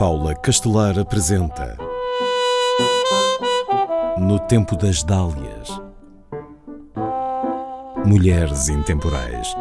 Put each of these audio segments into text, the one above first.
Paula Castelar apresenta No Tempo das Dálias Mulheres Intemporais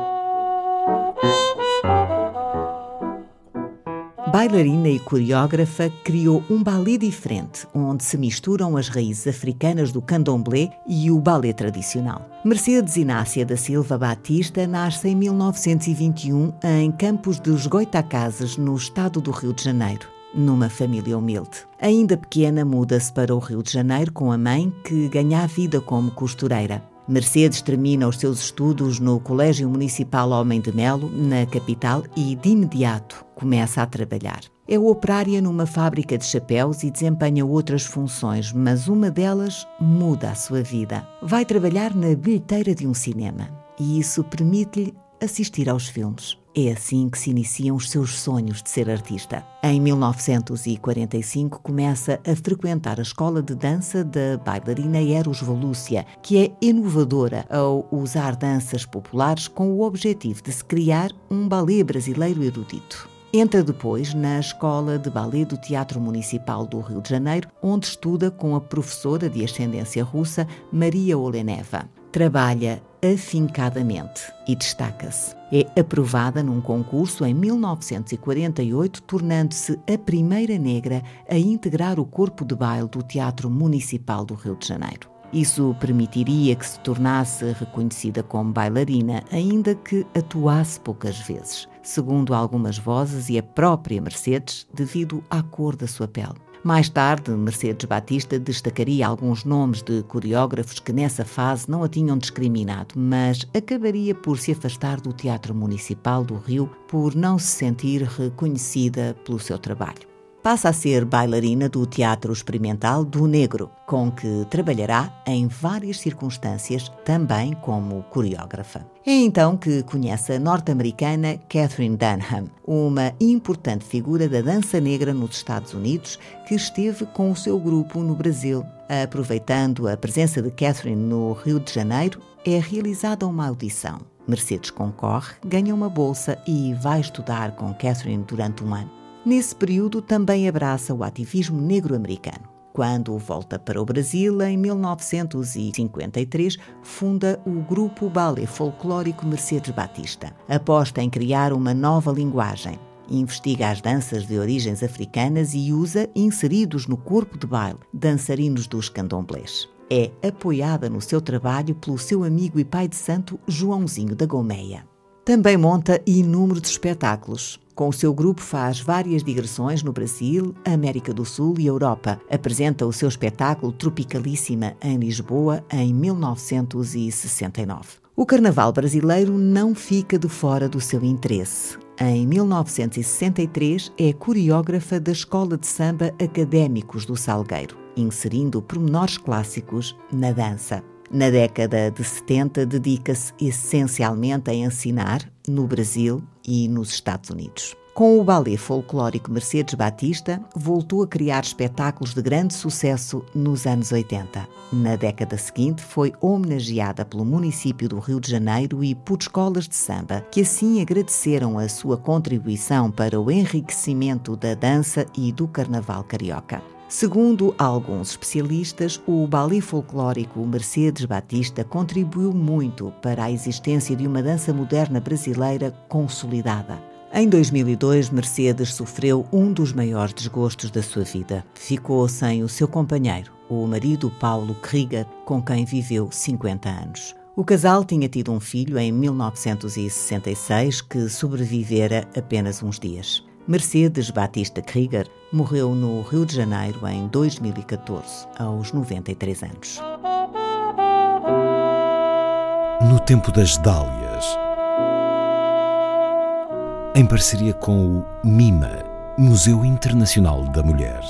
Bailarina e coreógrafa, criou um balé diferente, onde se misturam as raízes africanas do candomblé e o balé tradicional. Mercedes Inácia da Silva Batista nasce em 1921 em Campos dos Goitacazes, no estado do Rio de Janeiro numa família humilde. Ainda pequena, muda-se para o Rio de Janeiro com a mãe, que ganha a vida como costureira. Mercedes termina os seus estudos no Colégio Municipal Homem de Melo, na capital, e de imediato começa a trabalhar. É operária numa fábrica de chapéus e desempenha outras funções, mas uma delas muda a sua vida. Vai trabalhar na bilheteira de um cinema e isso permite-lhe assistir aos filmes. É assim que se iniciam os seus sonhos de ser artista. Em 1945 começa a frequentar a escola de dança da bailarina Eros Volúcia, que é inovadora ao usar danças populares com o objetivo de se criar um balé brasileiro erudito. Entra depois na Escola de Ballet do Teatro Municipal do Rio de Janeiro, onde estuda com a professora de ascendência russa Maria Oleneva. Trabalha afincadamente e destaca-se. É aprovada num concurso em 1948, tornando-se a primeira negra a integrar o corpo de baile do Teatro Municipal do Rio de Janeiro. Isso permitiria que se tornasse reconhecida como bailarina, ainda que atuasse poucas vezes, segundo algumas vozes e a própria Mercedes, devido à cor da sua pele. Mais tarde, Mercedes Batista destacaria alguns nomes de coreógrafos que nessa fase não a tinham discriminado, mas acabaria por se afastar do Teatro Municipal do Rio por não se sentir reconhecida pelo seu trabalho passa a ser bailarina do Teatro Experimental do Negro, com que trabalhará em várias circunstâncias, também como coreógrafa. É então que conhece a norte-americana Catherine Dunham, uma importante figura da dança negra nos Estados Unidos, que esteve com o seu grupo no Brasil. Aproveitando a presença de Catherine no Rio de Janeiro, é realizada uma audição. Mercedes concorre, ganha uma bolsa e vai estudar com Catherine durante um ano. Nesse período também abraça o ativismo negro-americano. Quando volta para o Brasil, em 1953, funda o grupo Ballet Folclórico Mercedes Batista. Aposta em criar uma nova linguagem. Investiga as danças de origens africanas e usa, inseridos no corpo de baile, dançarinos dos candomblés. É apoiada no seu trabalho pelo seu amigo e pai de santo Joãozinho da Gomeia. Também monta inúmeros espetáculos. Com o seu grupo faz várias digressões no Brasil, América do Sul e Europa. Apresenta o seu espetáculo Tropicalíssima em Lisboa em 1969. O carnaval brasileiro não fica de fora do seu interesse. Em 1963 é coreógrafa da Escola de Samba Académicos do Salgueiro, inserindo pormenores clássicos na dança. Na década de 70, dedica-se essencialmente a ensinar no Brasil e nos Estados Unidos. Com o ballet folclórico Mercedes Batista, voltou a criar espetáculos de grande sucesso nos anos 80. Na década seguinte, foi homenageada pelo município do Rio de Janeiro e por escolas de samba, que assim agradeceram a sua contribuição para o enriquecimento da dança e do carnaval carioca. Segundo alguns especialistas, o ballet folclórico Mercedes Batista contribuiu muito para a existência de uma dança moderna brasileira consolidada. Em 2002, Mercedes sofreu um dos maiores desgostos da sua vida. Ficou sem o seu companheiro, o marido Paulo Krieger, com quem viveu 50 anos. O casal tinha tido um filho em 1966 que sobrevivera apenas uns dias. Mercedes Batista Krieger morreu no Rio de Janeiro em 2014, aos 93 anos. No tempo das Dálias, em parceria com o MIMA, Museu Internacional da Mulher.